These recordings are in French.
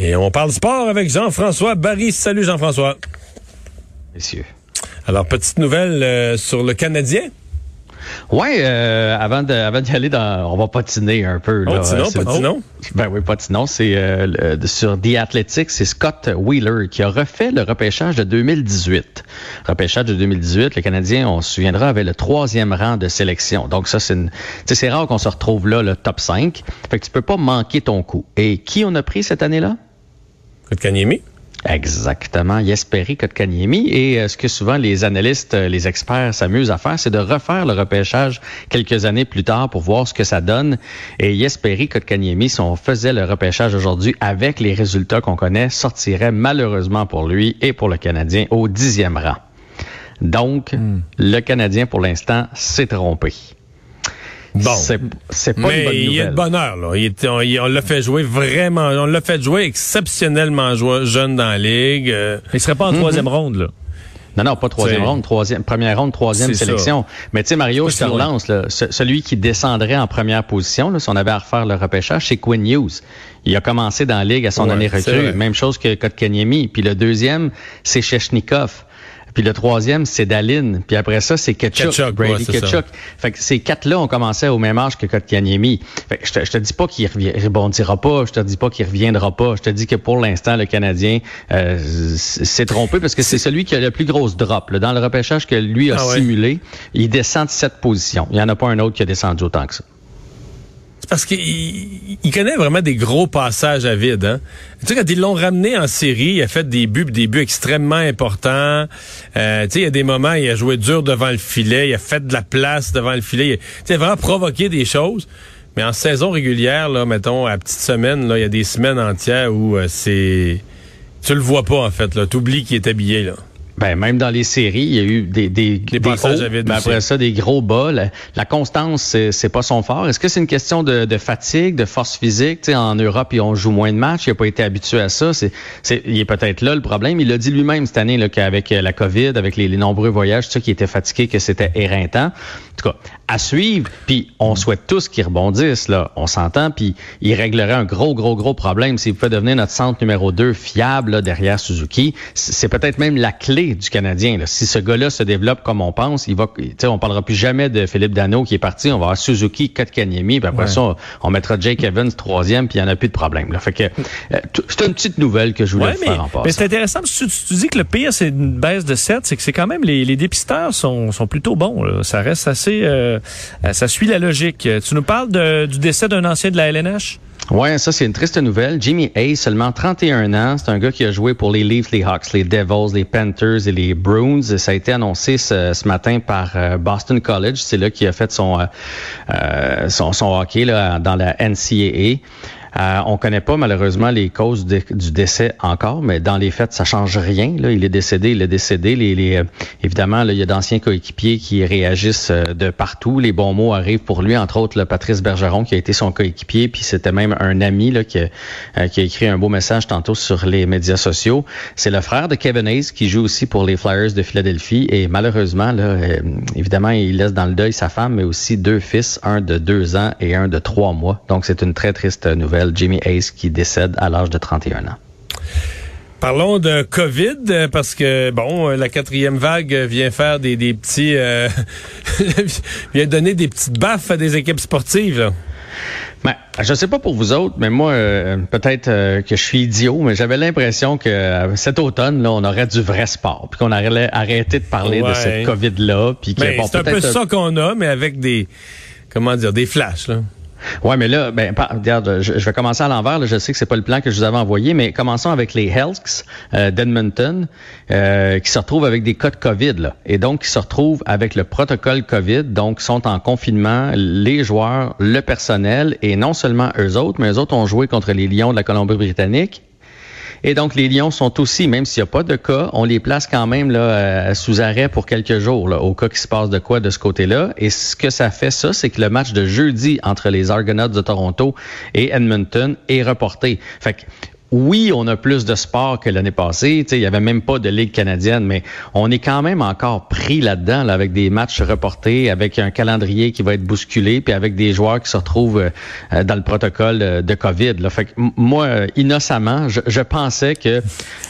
Et on parle sport avec Jean-François Barry. Salut Jean-François. Messieurs. Alors, petite nouvelle euh, sur le Canadien? Ouais, euh, avant de, avant d'y aller dans, on va patiner un peu. Là. Patinons, C'est- patinons. Ben oui, patinons. C'est euh, sur The Athletics, c'est Scott Wheeler qui a refait le repêchage de 2018. Repêchage de 2018, le Canadien, on se souviendra, avait le troisième rang de sélection. Donc ça, c'est une, tu sais, c'est rare qu'on se retrouve là, le top 5. Fait que tu peux pas manquer ton coup. Et qui on a pris cette année-là? Kotkaniemi? Exactement, Jesperi Kotkaniemi. Et euh, ce que souvent les analystes, euh, les experts s'amusent à faire, c'est de refaire le repêchage quelques années plus tard pour voir ce que ça donne. Et Jesperi Kotkaniemi, si on faisait le repêchage aujourd'hui avec les résultats qu'on connaît, sortirait malheureusement pour lui et pour le Canadien au dixième rang. Donc, le Canadien, pour l'instant, s'est trompé. Bon. C'est c'est pas une Mais bonne il y a nouvelle. de bonheur, là. Il était- on il- on l'a fait jouer vraiment, on l'a fait jouer exceptionnellement jeune dans la ligue. euh, Il serait pas en troisième ronde, là. Non, non, pas troisième ronde, troisième, première ronde, troisième C'est sélection. Mais tu sais, Mario, je te relance, là, ce- celui qui descendrait en première position, là, si on avait à refaire le repêchage, c'est Quinn Hughes. Il a commencé dans la ligue à son Ouais, année recrue. Même chose que Kotkaniemi. Puis le deuxième, c'est Chechnikov. Puis le troisième, c'est Dalin. Puis après ça, c'est Ketchuk, Ketchuk, Brady ouais, c'est ça. Ketchuk. Fait que ces quatre-là ont commencé au même âge que Kotkaniemi. Fait que je te, je te dis pas qu'il rebondira pas, je te dis pas qu'il reviendra pas. Je te dis que pour l'instant, le Canadien euh, s'est trompé parce que c'est celui qui a le plus grosse drop. là. Dans le repêchage que lui a Ah ouais. simulé, il descend de sept positions. Il y en a pas un autre qui a descendu autant que ça. Parce qu'il il- connaît vraiment des gros passages à vide. Hein? Tu sais, quand ils l'ont ramené en série, il a fait des buts, des buts extrêmement importants. Euh, tu sais, il y a des moments, il a joué dur devant le filet, il a fait de la place devant le filet. Il a- Tu sais, vraiment provoqué des choses. Mais en saison régulière, là, mettons, à petite semaine, là, il y a des semaines entières où euh, c'est... Tu le vois pas, en fait. là. T'oublies qu'il est habillé, là. Ben, même dans les séries, il y a eu des, des, Des passages à vide mais aussi. après ça, des gros bas. La, la constance, c'est, pas son fort. Est-ce que c'est une question de, de fatigue, de force physique? Tu sais, en Europe, ils ont joué moins de matchs. Il n'a pas été habitué à ça. C'est, c'est, il est peut-être là le problème. Il l'a dit lui-même cette année là, qu'avec euh, la COVID, avec les, les nombreux voyages, qu'il était fatigué, que c'était éreintant. En tout cas, à suivre. Puis on souhaite tous qu'ils rebondissent. Là. On s'entend. Puis il réglerait un gros, gros, gros problème s'il pouvait devenir notre centre numéro 2 fiable là, derrière Suzuki. C'est peut-être même la clé du Canadien. Là. Si ce gars-là se développe comme on pense, il va. tu sais, On parlera plus jamais de Philippe Dano qui est parti. On va avoir Suzuki, Kotkaniemi, puis après Ouais. ça, on, on mettra Jake Evans troisième, puis il n'y en a plus de problème. Là. Fait que euh, c'est une petite nouvelle que je voulais Ouais, vous mais, faire en mais passant. c'est intéressant parce que tu, tu dis que le pire, c'est une baisse de 7, c'est que c'est quand même les, les dépisteurs sont, sont plutôt bons. là. Ça reste assez... euh, euh, ça suit la logique. Tu nous parles de- du décès d'un ancien de la LNH? Ouais, ça c'est une triste nouvelle. Jimmy Hayes, seulement 31 ans, c'est un gars qui a joué pour les Leafs, les Hawks, les Devils, les Panthers et les Bruins. Ça a été annoncé ce, matin par euh, Boston College. C'est là qu'il a fait son, euh, euh, son son hockey là, dans la NCAA. Euh, on connaît pas malheureusement les causes du décès encore, mais dans les faits, ça change rien. Il est décédé, il est décédé. Les, les, euh, évidemment, là, il y a d'anciens coéquipiers qui réagissent euh, de partout. Les bons mots arrivent pour lui, entre autres Patrice Bergeron qui a été son coéquipier, puis c'était même un ami là, qui, a, euh, qui a écrit un beau message tantôt sur les médias sociaux. C'est le frère de Kevin Hayes qui joue aussi pour les Flyers de Philadelphie et malheureusement, euh, évidemment, il laisse dans le deuil sa femme, mais aussi deux fils, un de deux ans et un de trois mois. Donc c'est une très triste nouvelle. Jimmy Hayes qui décède à l'âge de 31 ans. Parlons de COVID, euh, parce que, bon, euh, la quatrième vague vient faire des, des petits... euh, vient donner des petites baffes à des équipes sportives, là. Ben, je sais pas pour vous autres, mais moi, euh, peut-être euh, que je suis idiot, mais j'avais l'impression que euh, cet automne, là, on aurait du vrai sport, puis qu'on aurait arrêté de parler Ouais. de cette COVID-là, puis que bon, c'est un peu ça qu'on a, mais avec des... Comment dire? Des flashs, là. Ouais, mais là, ben, je, vais commencer à l'envers. Je sais que c'est pas le plan que je vous avais envoyé, mais commençons avec les Helks euh, d'Edmonton, euh, qui se retrouvent avec des cas de COVID, et donc qui se retrouvent avec le protocole COVID, donc sont en confinement, les joueurs, le personnel, et non seulement eux autres, mais eux autres ont joué contre les Lions de la Colombie-Britannique. Et donc, les Lions sont aussi, même s'il n'y a pas de cas, on les place quand même là, euh, sous arrêt pour quelques jours, au cas qu'il se passe de quoi de ce côté-là. Et ce que ça fait, ça, c'est que le match de jeudi entre les Argonauts de Toronto et Edmonton est reporté. Fait oui, on a plus de sport que l'année passée. Il y avait même pas de ligue canadienne, mais on est quand même encore pris là-dedans, là, avec des matchs reportés, avec un calendrier qui va être bousculé, puis avec des joueurs qui se retrouvent euh, dans le protocole euh, de COVID. Moi, innocemment, je, pensais que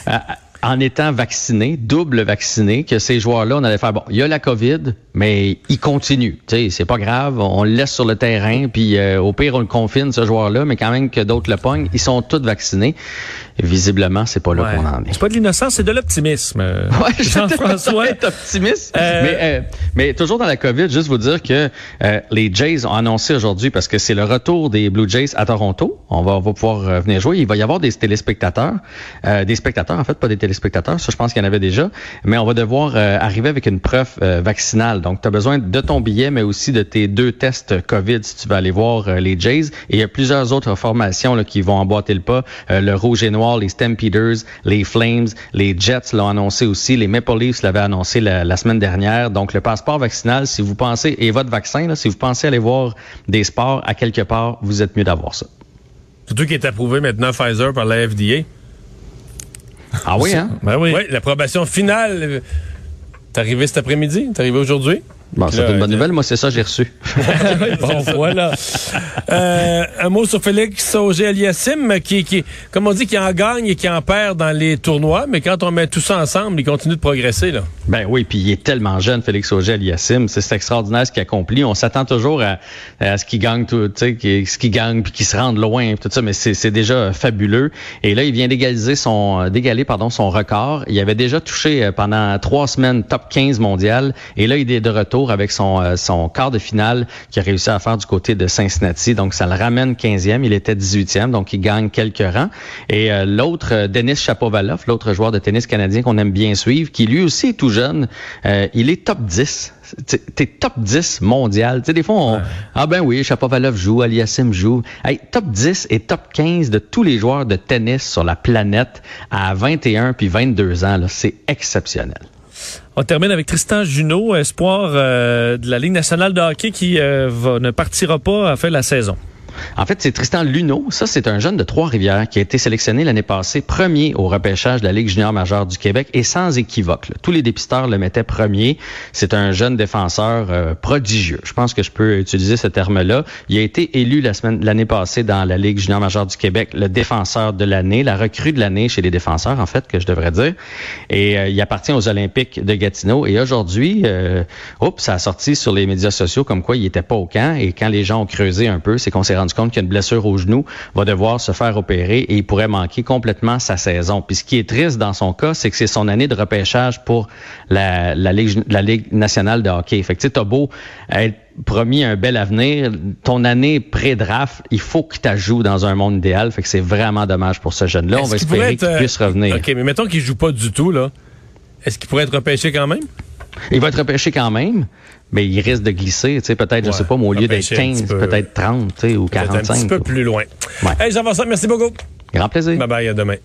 euh, en étant vacciné, double vacciné, que ces joueurs-là, on allait faire bon, il y a la COVID, mais il continue. Tu sais, c'est pas grave, on le laisse sur le terrain, puis euh, au pire, on le confine, ce joueur-là, mais quand même que d'autres le pognent, ils sont tous vaccinés. Visiblement, c'est pas là qu'on en est. C'est pas de l'innocence, c'est de l'optimisme. Ouais, Jean-François. optimiste. Euh... Mais, euh, mais toujours dans la COVID, juste vous dire que euh, les Jays ont annoncé aujourd'hui, parce que c'est le retour des Blue Jays à Toronto, on va, on va pouvoir euh, venir jouer. Il va y avoir des téléspectateurs, des spectateurs en fait, pas des téléspectateurs, ça je pense qu'il y en avait déjà, mais on va devoir arriver avec une preuve vaccinale. Donc, tu as besoin de ton billet, mais aussi de tes deux tests COVID si tu veux aller voir les Jays. Et il y a plusieurs autres formations qui vont emboîter le pas. le rouge et noir les Stampeders, les Flames, les Jets l'ont annoncé aussi, les Maple Leafs l'avaient annoncé la, semaine dernière. Donc, le passeport vaccinal, si vous pensez, et votre vaccin, si vous pensez aller voir des sports à quelque part, vous êtes mieux d'avoir ça. Surtout qui est approuvé maintenant Pfizer par la FDA. Ah oui, hein? Ben oui. oui l'approbation finale. T'es arrivé cet après-midi? T'es arrivé aujourd'hui? Bon, c'est une bonne nouvelle. Moi, c'est ça, j'ai reçu. bon, voilà. Euh, un mot sur Félix Auger-Aliassime, qui, qui, comme on dit, qui en gagne et qui en perd dans les tournois, mais quand on met tout ça ensemble, il continue de progresser, là. Ben oui, puis il est tellement jeune, Félix Auger-Aliassime. C'est extraordinaire ce qu'il accomplit. On s'attend toujours à, à ce qu'il gagne tout, tu sais, ce qu'il gagne puis qu'il se rende loin, tout ça, mais c'est déjà fabuleux. Et là, il vient d'égaliser son, d'égaler, pardon, son record. Il avait déjà touché euh, pendant trois semaines top 15 mondial. Et là, il est de retour avec son, euh, son quart de finale qu'il a réussi à faire du côté de Cincinnati. Donc, ça le ramène 15e. Il était 18e, donc il gagne quelques rangs. Et euh, l'autre, euh, Denis Chapovalov, l'autre joueur de tennis canadien qu'on aime bien suivre, qui lui aussi est tout jeune, il est top 10 t'es top 10 mondial. Tu sais, des fois, on, ah ben oui, Chapovalov joue, Aliassim joue. Hey, top 10 et top 15 de tous les joueurs de tennis sur la planète à 21 puis 22 ans, c'est exceptionnel. On termine avec Tristan Junot, espoir euh, de la Ligue nationale de hockey qui euh, ne partira pas à faire la saison. En fait, c'est Tristan Luneau. Ça, c'est un jeune de Trois-Rivières qui a été sélectionné l'année passée premier au repêchage de la Ligue junior majeure du Québec et sans équivoque. Tous les dépisteurs le mettaient premier. C'est un jeune défenseur euh, prodigieux. Je pense que je peux utiliser ce terme-là. Il a été élu la semaine l'année passée dans la Ligue junior majeure du Québec le défenseur de l'année, la recrue de l'année chez les défenseurs, en fait, que je devrais dire. Et euh, il appartient aux Olympiques de Gatineau. Et aujourd'hui, euh, oups, ça a sorti sur les médias sociaux comme quoi il était pas au camp. Et quand les gens ont creusé un peu, c'est qu'on s'est rendu compte qu'il y a une blessure au genou, va devoir se faire opérer et il pourrait manquer complètement sa saison. Puis ce qui est triste dans son cas, c'est que c'est son année de repêchage pour la, la, Ligue, la Ligue nationale de hockey. Fait que tu sais, beau être promis un bel avenir, ton année pré-draft, il faut que tu joues dans un monde idéal. Fait que c'est vraiment dommage pour ce jeune-là. On va espérer qu'il puisse revenir. OK, mais mettons qu'il joue pas du tout, là. Est-ce qu'il pourrait être repêché quand même? Il va être repêché quand même, mais il risque de glisser, tu sais, peut-être, je sais pas, mais au lieu d'être 15, peut-être 30, tu sais, ou 45. Un petit peu plus loin. Ouais. Hey, Jean-Vincent, merci beaucoup. Grand plaisir. Bye bye, à demain.